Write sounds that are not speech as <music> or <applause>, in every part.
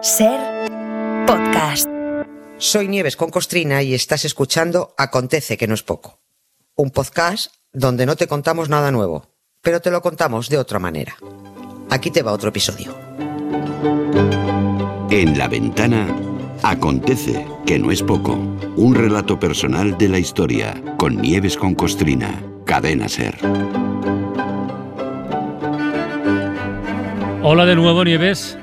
Ser podcast. Soy Nieves con Costrina y estás escuchando Acontece que no es poco. Un podcast donde no te contamos nada nuevo, pero te lo contamos de otra manera. Aquí te va otro episodio. En la ventana acontece que no es poco. Un relato personal de la historia con Nieves con Costrina. Cadena Ser. Hola de nuevo, Nieves.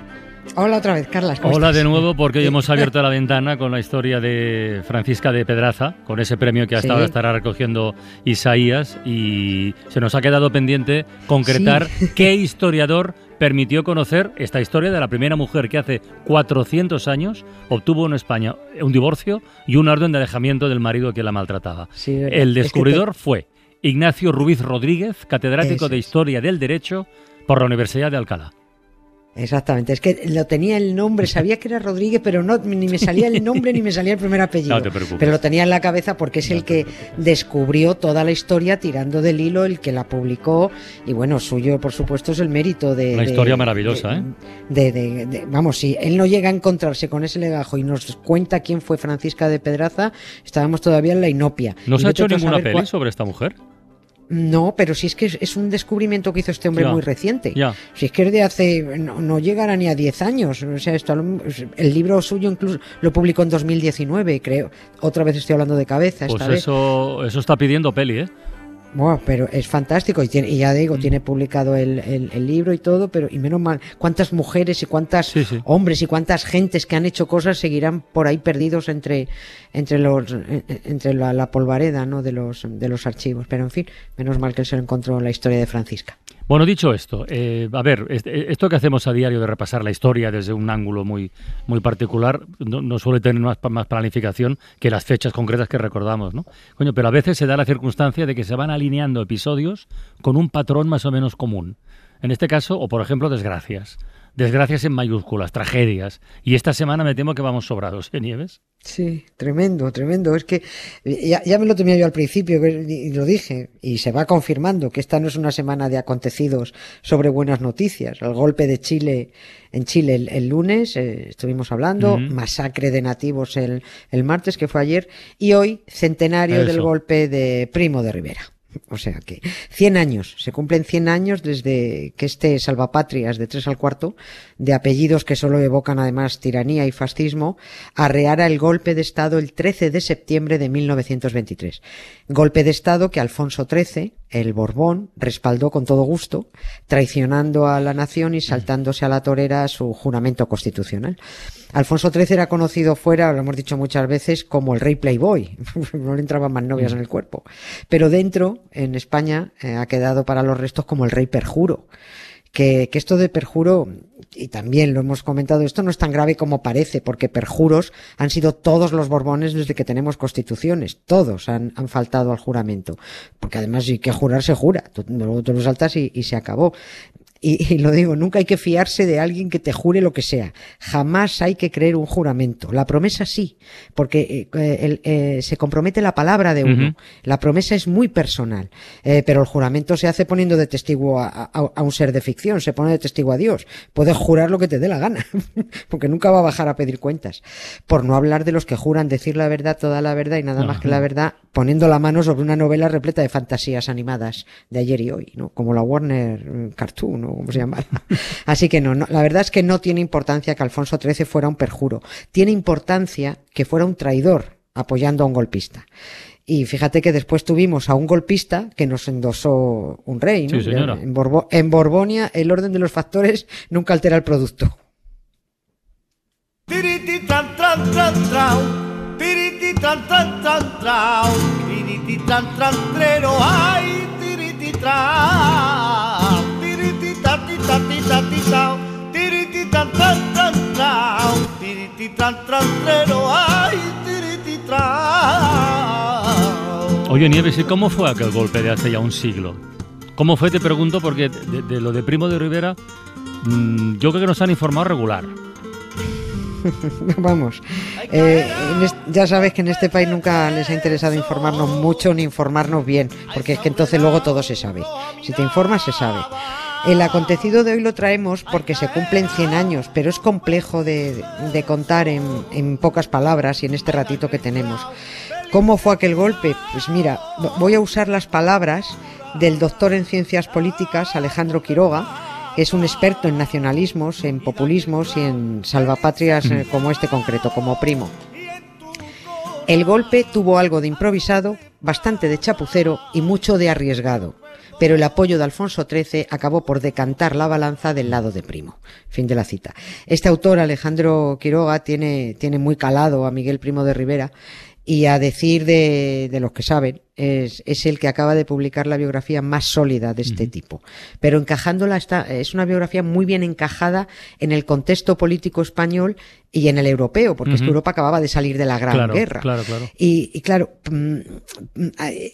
Hola otra vez, Carlas. ¿cómo Hola estás? de nuevo, porque hoy hemos abierto la ventana con la historia de Francisca de Pedraza, con ese premio que hasta Sí. estará recogiendo Isaías, y se nos ha quedado pendiente concretar <laughs> qué historiador permitió conocer esta historia de la primera mujer que hace 400 años obtuvo en España un divorcio y un orden de alejamiento del marido que la maltrataba. Sí, El es que te- descubridor fue Ignacio Ruiz Rodríguez, catedrático Eso de es. Historia del Derecho por la Universidad de Alcalá. Exactamente, es que lo tenía el nombre, sabía que era Rodríguez, pero no ni me salía el nombre ni me salía el primer apellido. No te preocupes. Pero lo tenía en la cabeza porque es el que descubrió toda la historia tirando del hilo, el que la publicó y bueno, suyo por supuesto es el mérito de Una de- historia maravillosa, de- ¿eh? de- de- de- vamos, si él no llega a encontrarse con ese legajo y nos cuenta quién fue Francisca de Pedraza, estábamos todavía en la inopia. ¿No se ha hecho ninguna peli cuál- sobre esta mujer? No, pero si es que es, un descubrimiento que hizo este hombre muy reciente. Si es que es de hace. No, no llegará ni a 10 años. O sea, esto, lo- el libro suyo incluso lo publicó en 2019, creo. Otra vez estoy hablando de cabeza. Pues esta vez. eso, eso está pidiendo peli, ¿eh? Buah, pero es fantástico y, tiene, y ya Mm. digo, tiene publicado el, el- el libro y todo, pero y menos mal, cuántas mujeres y cuántas Sí, sí. hombres y cuántas gentes que han hecho cosas seguirán por ahí perdidos entre entre los entre la, la polvareda, ¿no? de los de los archivos, pero en fin, menos mal que él se lo encontró en la historia de Francisca. Bueno, dicho esto, eh, a ver, este- esto que hacemos a diario de repasar la historia desde un ángulo muy, muy particular no, no suele tener más, más planificación que las fechas concretas que recordamos, ¿no? Coño, pero a veces se da la circunstancia de que se van alineando episodios con un patrón más o menos común. En este caso, o por ejemplo, desgracias. Desgracias en mayúsculas, tragedias. Y esta semana me temo que vamos sobrados, ¿eh, Nieves? Sí, tremendo, tremendo. Es que ya, ya me lo temía yo al principio y lo dije y se va confirmando que esta no es una semana de acontecidos sobre buenas noticias. El golpe de Chile en Chile el, el lunes, eh, estuvimos hablando, masacre de nativos el, el martes, que fue ayer, y hoy centenario del golpe de Primo de Rivera. O sea que 100 años, se cumplen 100 años desde que este salvapatrias de tres al cuarto, de apellidos que solo evocan además tiranía y fascismo, arreara el golpe de Estado el 13 de septiembre de 1923. Golpe de Estado que Alfonso XIII, el Borbón, respaldó con todo gusto, traicionando a la nación y saltándose a la torera su juramento constitucional. Alfonso XIII era conocido fuera, lo hemos dicho muchas veces, como el rey playboy. <laughs> no le entraban más novias en el cuerpo. Pero dentro, en España, eh, ha quedado para los restos como el rey perjuro. Que, que esto de perjuro, y también lo hemos comentado, esto no es tan grave como parece, porque perjuros han sido todos los Borbones desde que tenemos constituciones. Todos han, han faltado al juramento. Porque además, si hay que jurar, se jura. Luego te lo saltas y, y se acabó. Y, y lo digo, nunca hay que fiarse de alguien que te jure lo que sea. Jamás hay que creer un juramento. La promesa sí, porque eh, el- eh, se compromete la palabra de uno. La promesa es muy personal, eh, pero el juramento se hace poniendo de testigo a, a- a un ser de ficción, se pone de testigo a Dios. Puedes jurar lo que te dé la gana, <laughs> porque nunca va a bajar a pedir cuentas. Por no hablar de los que juran decir la verdad, toda la verdad y nada más que la verdad, poniendo la mano sobre una novela repleta de fantasías animadas de ayer y hoy, ¿no? Como la Warner eh, Cartoon, ¿no? Como se llama. <laughs> Así que no, no, la verdad es que no tiene importancia que Alfonso XIII fuera un perjuro. Tiene importancia que fuera un traidor apoyando a un golpista. Y fíjate que después tuvimos a un golpista que nos endosó un rey, ¿no? Sí, señora. En, Borbo- en Borbonia el orden de los factores nunca altera el producto. Ay. Oye, Nieves, ¿y cómo fue aquel golpe de hace ya un siglo? ¿Cómo fue? Te pregunto, porque de, de lo de Primo de Rivera, mm, yo creo que nos han informado regular. <laughs> Vamos, eh, ya sabes que en este país nunca les ha interesado informarnos mucho ni informarnos bien, porque es que entonces luego todo se sabe. Si te informas, se sabe. El acontecido de hoy lo traemos porque se cumplen 100 años, pero es complejo de, contar en, en pocas palabras y en este ratito que tenemos. ¿Cómo fue aquel golpe? Pues mira, voy a usar las palabras del doctor en ciencias políticas Alejandro Quiroga, que es un experto en nacionalismos, en populismos y en salvapatrias eh, como este concreto, como primo. El golpe tuvo algo de improvisado, bastante de chapucero y mucho de arriesgado, pero el apoyo de Alfonso XIII acabó por decantar la balanza del lado de Primo. Fin de la cita. Este autor, Alejandro Quiroga, tiene, tiene muy calado a Miguel Primo de Rivera y a decir de, de los que saben, es, es, el que acaba de publicar la biografía más sólida de este uh -huh. tipo. Pero encajándola está, es una biografía muy bien encajada en el contexto político español y en el europeo, porque uh -huh. es que Europa acababa de salir de la Gran claro, Guerra. Claro, claro. Y, y claro, mm,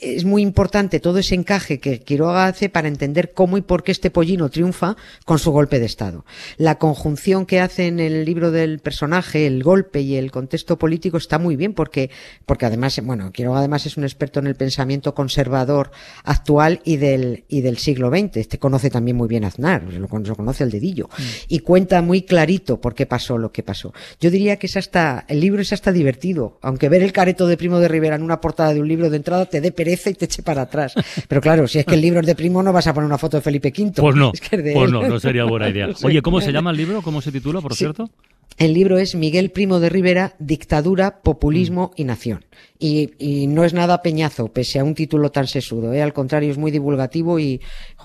es muy importante todo ese encaje que Quiroga hace para entender cómo y por qué este pollino triunfa con su golpe de Estado. La conjunción que hace en el libro del personaje, el golpe y el contexto político está muy bien porque, porque además, bueno, Quiroga además es un experto en el pensamiento pensamiento conservador actual y del, y del siglo XX. Este conoce también muy bien a Aznar, lo, lo conoce al dedillo. Mm. Y cuenta muy clarito por qué pasó lo que pasó. Yo diría que es hasta, el libro es hasta divertido, aunque ver el careto de Primo de Rivera en una portada de un libro de entrada te dé pereza y te eche para atrás. Pero claro, si es que el libro es de Primo no vas a poner una foto de Felipe V. Pues no, es que es pues no, no sería buena idea. <laughs> Oye, ¿cómo se llama el libro? ¿Cómo se titula, por sí. cierto? El libro es Miguel Primo de Rivera, Dictadura, Populismo y Nación. Y, y, no es nada peñazo, pese a un título tan sesudo. ¿eh? Al contrario, es muy divulgativo y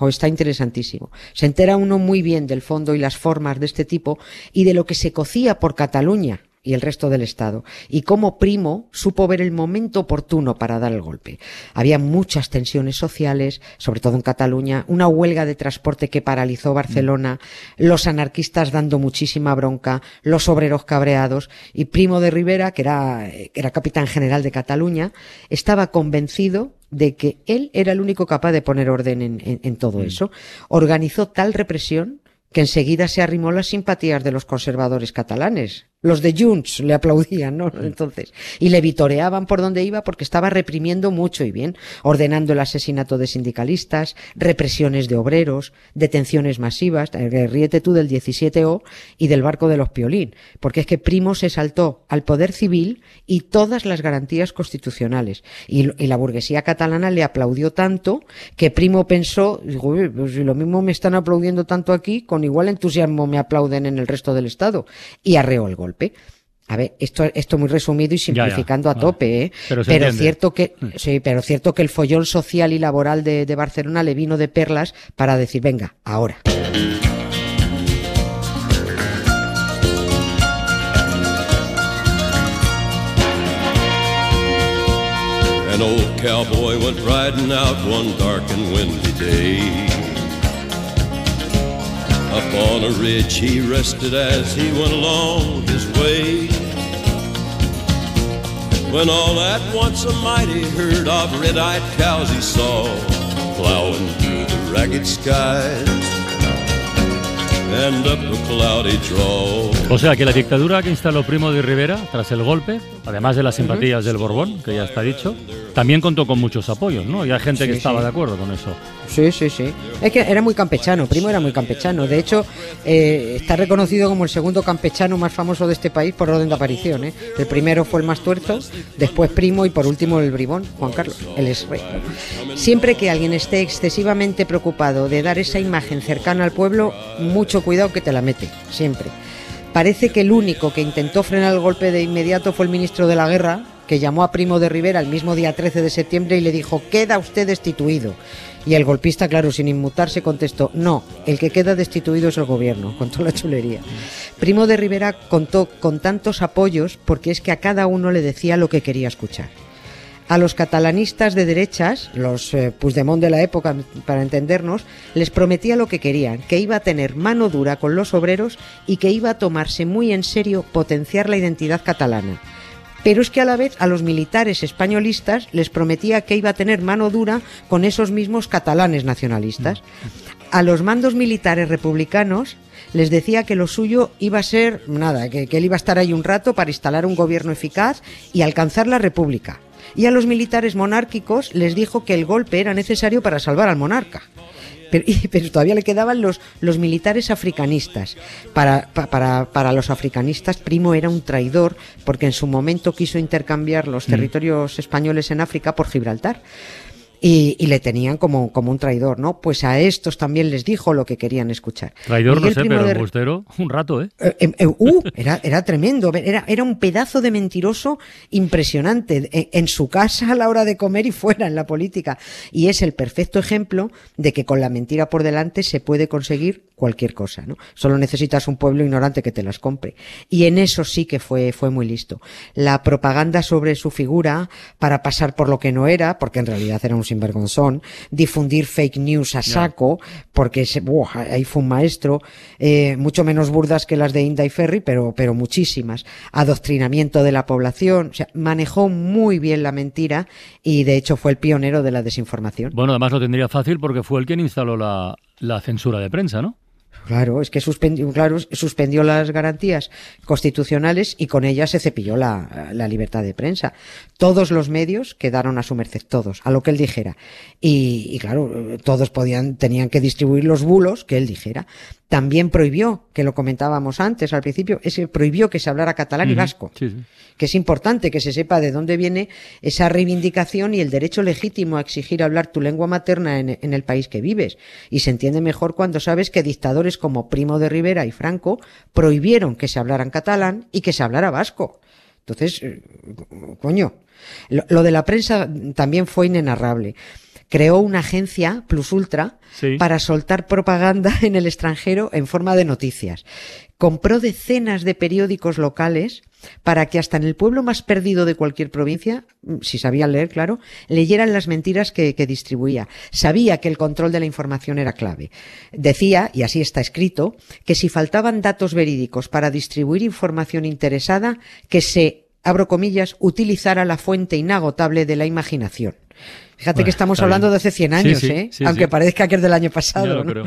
está interesantísimo. Se entera uno muy bien del fondo y las formas de este tipo y de lo que se cocía por Cataluña y el resto del Estado, y cómo Primo supo ver el momento oportuno para dar el golpe. Había muchas tensiones sociales, sobre todo en Cataluña, una huelga de transporte que paralizó Barcelona, los anarquistas dando muchísima bronca, los obreros cabreados, y Primo de Rivera, que era, que era capitán general de Cataluña, estaba convencido de que él era el único capaz de poner orden en, en, en todo eso. Organizó tal represión que enseguida se arrimó las simpatías de los conservadores catalanes. Los de Junts le aplaudían, ¿no? Entonces, y le vitoreaban por donde iba porque estaba reprimiendo mucho y bien, ordenando el asesinato de sindicalistas, represiones de obreros, detenciones masivas, ríete tú del 17O y del barco de los Piolín, porque es que Primo se saltó al poder civil y todas las garantías constitucionales. Y, y la burguesía catalana le aplaudió tanto que Primo pensó, digo, pues si lo mismo me están aplaudiendo tanto aquí, con igual entusiasmo me aplauden en el resto del Estado. Y arreó el golpe golpe. A ver, esto, esto muy resumido y simplificando ya, ya. a tope, ¿eh? Pero, pero cierto que, sí, pero cierto que el follón social y laboral de, de Barcelona le vino de perlas para decir, venga, ahora. An old cowboy went riding out one dark and windy day. Up on a ridge he rested as he went along his way. When all at once a mighty herd of red-eyed cows he saw plowing through the ragged skies. O sea que la dictadura que instaló Primo de Rivera tras el golpe, además de las simpatías uh -huh. del Borbón, que ya está dicho, también contó con muchos apoyos, ¿no? Y hay gente sí, que estaba sí. de acuerdo con eso. Sí, sí, sí. Es que era muy campechano, Primo era muy campechano. De hecho, eh, está reconocido como el segundo campechano más famoso de este país por orden de aparición. ¿eh? El primero fue el más tuerzo, después Primo y por último el bribón, Juan Carlos, el ex rey. Siempre que alguien esté excesivamente preocupado de dar esa imagen cercana al pueblo, mucho cuidado que te la mete, siempre. Parece que el único que intentó frenar el golpe de inmediato fue el ministro de la Guerra, que llamó a Primo de Rivera el mismo día 13 de septiembre y le dijo, queda usted destituido. Y el golpista, claro, sin inmutarse, contestó, no, el que queda destituido es el gobierno, con toda la chulería. Primo de Rivera contó con tantos apoyos porque es que a cada uno le decía lo que quería escuchar. A los catalanistas de derechas, los eh, de la época, para entendernos, les prometía lo que querían, que iba a tener mano dura con los obreros y que iba a tomarse muy en serio potenciar la identidad catalana. Pero es que a la vez a los militares españolistas les prometía que iba a tener mano dura con esos mismos catalanes nacionalistas. A los mandos militares republicanos les decía que lo suyo iba a ser nada, que, que él iba a estar ahí un rato para instalar un gobierno eficaz y alcanzar la república y a los militares monárquicos les dijo que el golpe era necesario para salvar al monarca. Pero, <laughs> pero, todavía le quedaban los, los militares africanistas. Para, para, para, los africanistas, Primo era un traidor porque en su momento quiso intercambiar los mm. territorios españoles en África por Gibraltar. Y, y, le tenían como, como un traidor, ¿no? Pues a estos también les dijo lo que querían escuchar. Traidor no sé, pero de... Bustero, un rato, ¿eh? eh, eh, eh uh, <laughs> era, era tremendo, era, era un pedazo de mentiroso impresionante en, en, su casa a la hora de comer y fuera en la política. Y es el perfecto ejemplo de que con la mentira por delante se puede conseguir cualquier cosa, ¿no? Solo necesitas un pueblo ignorante que te las compre. Y en eso sí que fue, fue muy listo. La propaganda sobre su figura para pasar por lo que no era, porque en realidad era un sinvergonzón, difundir fake news a saco, porque se, ahí fue un maestro, eh, mucho menos burdas que las de Inda y Ferry, pero, pero muchísimas. Adoctrinamiento de la población, o sea, manejó muy bien la mentira y de hecho fue el pionero de la desinformación. Bueno, además lo tendría fácil porque fue el quien instaló la, la censura de prensa, ¿no? Claro, es que suspendió, claro, suspendió las garantías constitucionales y con ellas se cepilló la, libertad de prensa. Todos los medios quedaron a su merced, todos, a lo que él dijera. Y claro, todos podían, tenían que distribuir los bulos que él dijera. También prohibió, que lo comentábamos antes al principio, ese prohibió que se hablara catalán uh -huh. y vasco. Sí, sí. Que es importante que se sepa de dónde viene esa reivindicación y el derecho legítimo a exigir hablar tu lengua materna en, en el país que vives. Y se entiende mejor cuando sabes que dictadores como Primo de Rivera y Franco prohibieron que se hablaran catalán y que se hablara vasco. Entonces, eh, coño, lo, lo de la prensa también fue inenarrable creó una agencia Plus Ultra Sí. para soltar propaganda <laughs> en el extranjero en forma de noticias. Compró decenas de periódicos locales para que hasta en el pueblo más perdido de cualquier provincia, si sabían leer, claro, leyeran las mentiras que, que distribuía. Sabía que el control de la información era clave. Decía, y así está escrito, que si faltaban datos verídicos para distribuir información interesada, que se, abro comillas, utilizara la fuente inagotable de la imaginación. Fíjate Bueno, que estamos hablando bien. de hace 100 Sí, años, sí, ¿eh? sí, Aunque parezca que es del año pasado. ¿no? creo.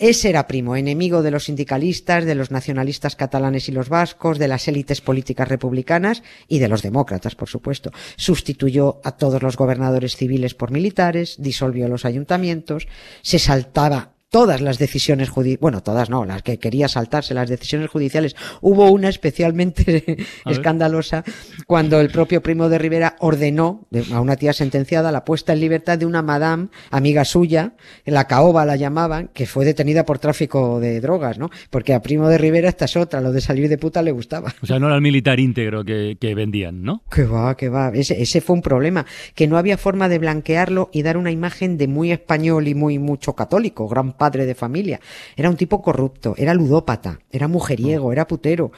Ese era primo, enemigo de los sindicalistas, de los nacionalistas catalanes y los vascos, de las élites políticas republicanas y de los demócratas, por supuesto. Sustituyó a todos los gobernadores civiles por militares, disolvió los ayuntamientos, se saltaba todas las decisiones judiciales, bueno, todas no, las que quería saltarse, las decisiones judiciales. Hubo una especialmente <laughs> escandalosa cuando el propio primo de Rivera ordenó de- a una tía sentenciada la puesta en libertad de una madame, amiga suya, la caoba la llamaban, que fue detenida por tráfico de drogas, ¿no? Porque a primo de Rivera esta es otra, lo de salir de puta le gustaba. O sea, no era el militar íntegro que, que vendían, ¿no? Que va, que va. Ese, ese fue un problema, que no había forma de blanquearlo y dar una imagen de muy español y muy mucho católico, gran padre de familia. Era un tipo corrupto, era ludópata, era mujeriego, era putero.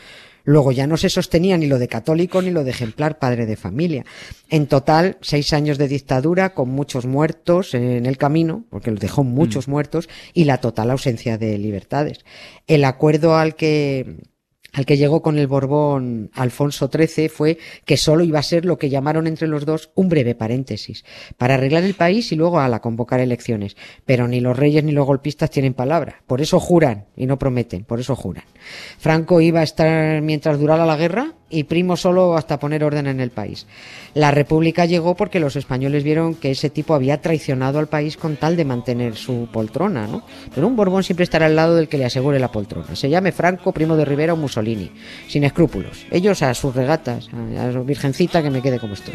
Luego ya no se sostenía ni lo de católico ni lo de ejemplar padre de familia. En total, seis años de dictadura con muchos muertos en el camino, porque los dejó muchos muertos, y la total ausencia de libertades. El acuerdo al que al que llegó con el Borbón Alfonso XIII fue que solo iba a ser lo que llamaron entre los dos un breve paréntesis, para arreglar el país y luego a la convocar elecciones. Pero ni los reyes ni los golpistas tienen palabra, por eso juran y no prometen, por eso juran. Franco iba a estar mientras durara la guerra y Primo solo hasta poner orden en el país. La República llegó porque los españoles vieron que ese tipo había traicionado al país con tal de mantener su poltrona, ¿no? Pero un Borbón siempre estará al lado del que le asegure la poltrona. Se llame Franco, Primo de Rivera o Mussolini, sin escrúpulos. Ellos a sus regatas, a, su virgencita que me quede como estoy.